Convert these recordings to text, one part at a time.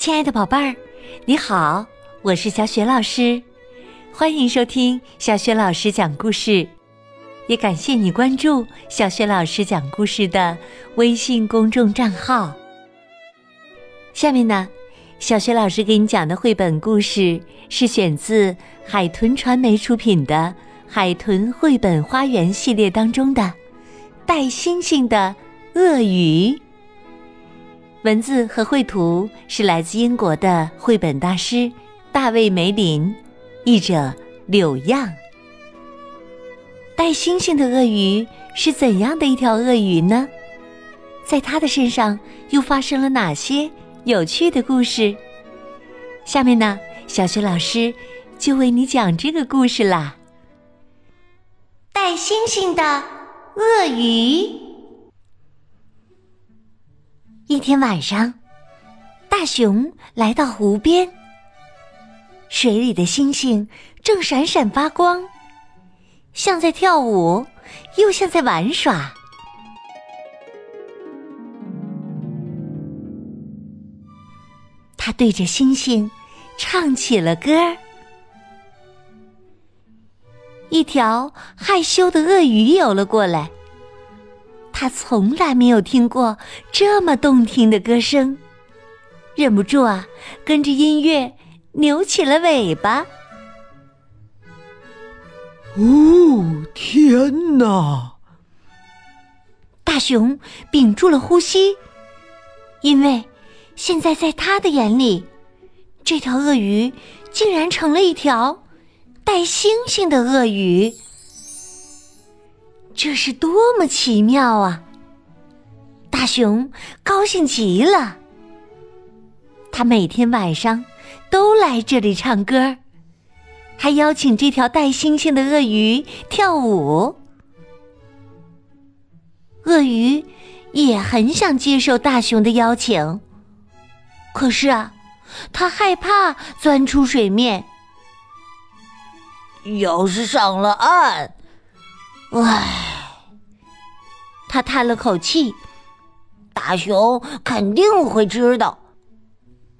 亲爱的宝贝儿，你好，我是小雪老师，欢迎收听小雪老师讲故事，也感谢你关注小雪老师讲故事的微信公众账号。下面呢，小雪老师给你讲的绘本故事是选自海豚传媒出品的《海豚绘本花园》系列当中的《带星星的鳄鱼》。文字和绘图是来自英国的绘本大师大卫·梅林，译者柳样。带星星的鳄鱼是怎样的一条鳄鱼呢？在它的身上又发生了哪些有趣的故事？下面呢，小学老师就为你讲这个故事啦。带星星的鳄鱼。一天晚上，大熊来到湖边，水里的星星正闪闪发光，像在跳舞，又像在玩耍。他对着星星唱起了歌儿。一条害羞的鳄鱼游了过来。他从来没有听过这么动听的歌声，忍不住啊，跟着音乐扭起了尾巴。哦，天哪！大熊屏住了呼吸，因为现在在他的眼里，这条鳄鱼竟然成了一条带星星的鳄鱼。这是多么奇妙啊！大熊高兴极了。他每天晚上都来这里唱歌，还邀请这条带星星的鳄鱼跳舞。鳄鱼也很想接受大熊的邀请，可是啊，他害怕钻出水面。要是上了岸，唉。他叹了口气，大熊肯定会知道，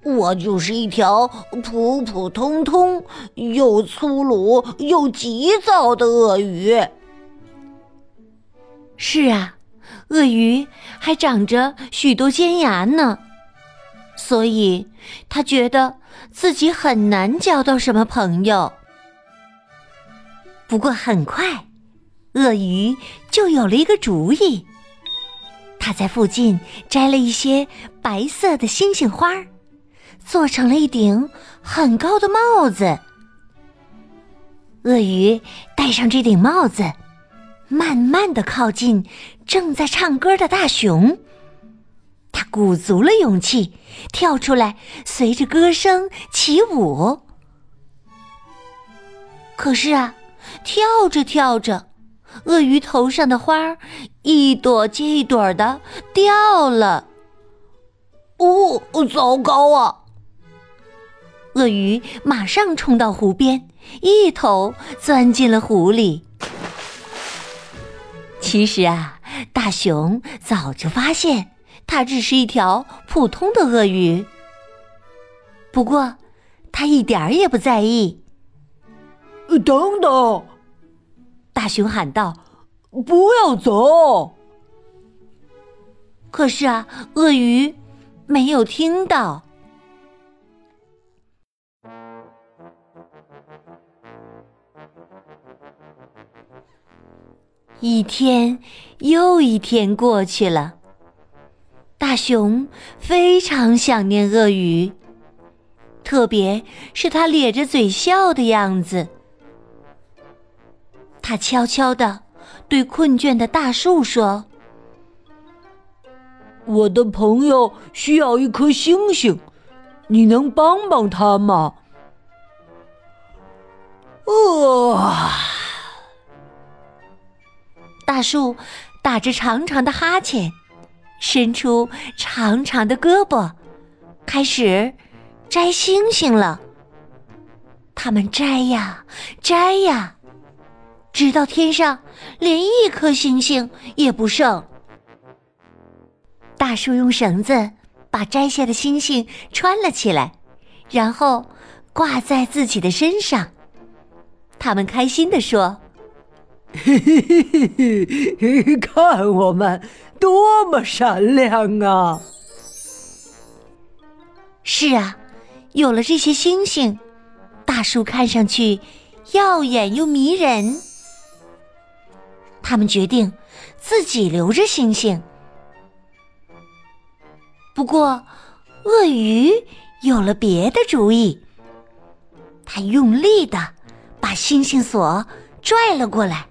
我就是一条普普通通、又粗鲁又急躁的鳄鱼。是啊，鳄鱼还长着许多尖牙呢，所以他觉得自己很难交到什么朋友。不过很快。鳄鱼就有了一个主意，他在附近摘了一些白色的星星花，做成了一顶很高的帽子。鳄鱼戴上这顶帽子，慢慢的靠近正在唱歌的大熊。他鼓足了勇气，跳出来，随着歌声起舞。可是啊，跳着跳着。鳄鱼头上的花儿一朵接一朵的掉了，哦，糟糕啊！鳄鱼马上冲到湖边，一头钻进了湖里。其实啊，大熊早就发现它只是一条普通的鳄鱼，不过他一点儿也不在意。等等。大熊喊道：“不要走！”可是啊，鳄鱼没有听到。一天又一天过去了，大熊非常想念鳄鱼，特别是它咧着嘴笑的样子。他悄悄地对困倦的大树说：“我的朋友需要一颗星星，你能帮帮他吗？”啊！大树打着长长的哈欠，伸出长长的胳膊，开始摘星星了。他们摘呀，摘呀。直到天上连一颗星星也不剩，大树用绳子把摘下的星星穿了起来，然后挂在自己的身上。他们开心地说：“嘿嘿嘿嘿嘿嘿，看我们多么闪亮啊！”是啊，有了这些星星，大树看上去耀眼又迷人。他们决定自己留着星星。不过，鳄鱼有了别的主意。他用力的把星星锁拽了过来。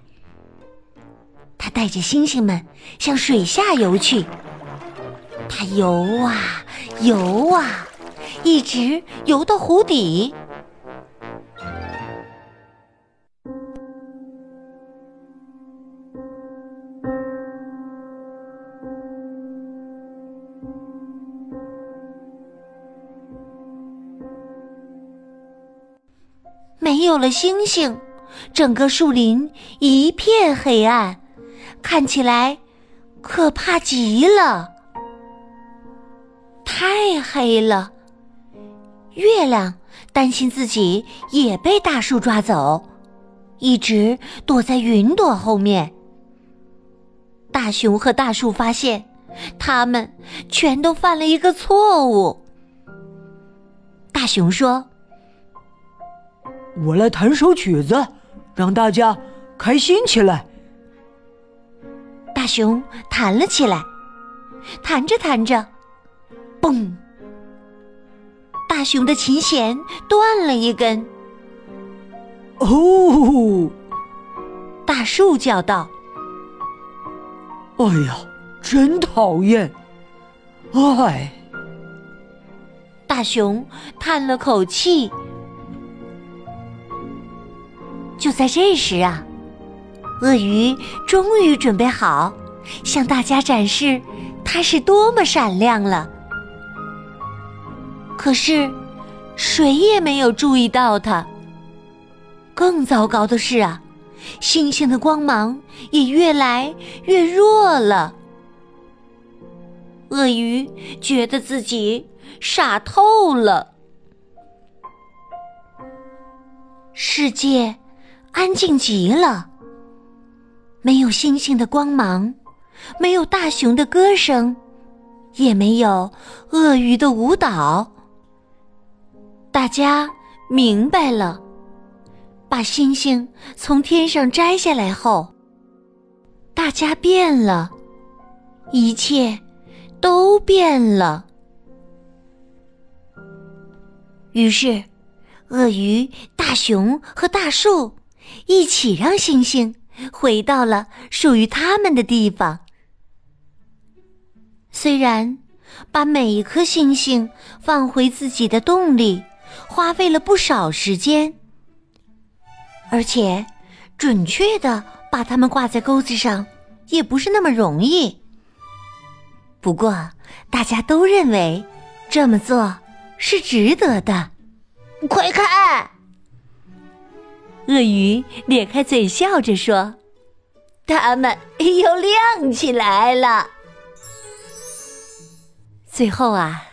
他带着星星们向水下游去。他游啊游啊。一直游到湖底。有了星星，整个树林一片黑暗，看起来可怕极了。太黑了。月亮担心自己也被大树抓走，一直躲在云朵后面。大熊和大树发现，他们全都犯了一个错误。大熊说：“我来弹首曲子，让大家开心起来。”大熊弹了起来，弹着弹着，嘣！大熊的琴弦断了一根。哦！大树叫道：“哎呀，真讨厌！”哎。大熊叹了口气。就在这时啊，鳄鱼终于准备好向大家展示它是多么闪亮了。可是，谁也没有注意到它。更糟糕的是啊，星星的光芒也越来越弱了。鳄鱼觉得自己傻透了。世界安静极了，没有星星的光芒，没有大熊的歌声，也没有鳄鱼的舞蹈。大家明白了，把星星从天上摘下来后，大家变了，一切都变了。于是，鳄鱼、大熊和大树一起让星星回到了属于他们的地方。虽然把每一颗星星放回自己的洞里。花费了不少时间，而且准确的把它们挂在钩子上也不是那么容易。不过大家都认为这么做是值得的。快看，鳄鱼咧开嘴笑着说：“它们又亮起来了。”最后啊。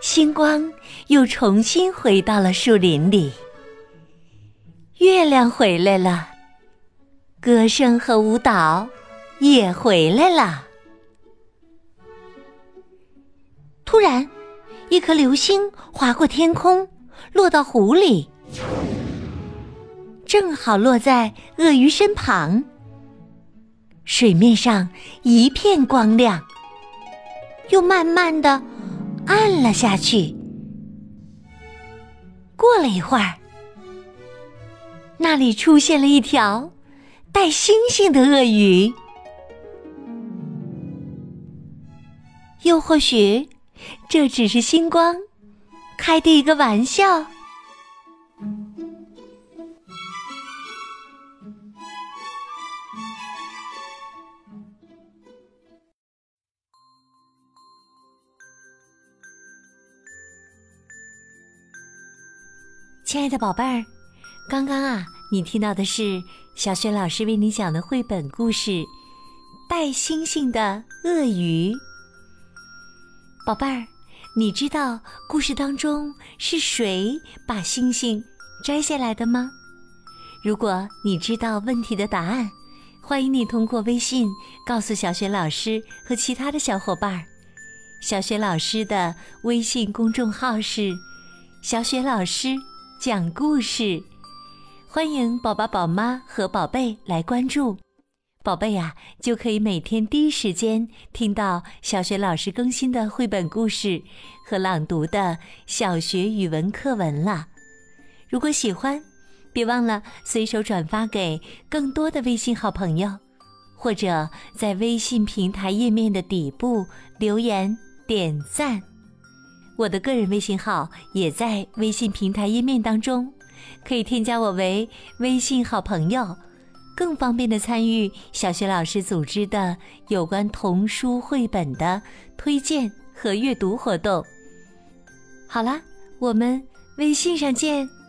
星光又重新回到了树林里，月亮回来了，歌声和舞蹈也回来了。突然，一颗流星划过天空，落到湖里，正好落在鳄鱼身旁。水面上一片光亮，又慢慢的。暗了下去。过了一会儿，那里出现了一条带星星的鳄鱼。又或许，这只是星光开的一个玩笑。亲爱的宝贝儿，刚刚啊，你听到的是小雪老师为你讲的绘本故事《带星星的鳄鱼》。宝贝儿，你知道故事当中是谁把星星摘下来的吗？如果你知道问题的答案，欢迎你通过微信告诉小雪老师和其他的小伙伴。小雪老师的微信公众号是“小雪老师讲故事”，欢迎宝宝、宝妈和宝贝来关注。宝贝呀，就可以每天第一时间听到小学老师更新的绘本故事和朗读的小学语文课文了。如果喜欢，别忘了随手转发给更多的微信好朋友，或者在微信平台页面的底部留言点赞。我的个人微信号也在微信平台页面当中，可以添加我为微信好朋友。更方便的参与小学老师组织的有关童书绘本的推荐和阅读活动。好啦，我们微信上见。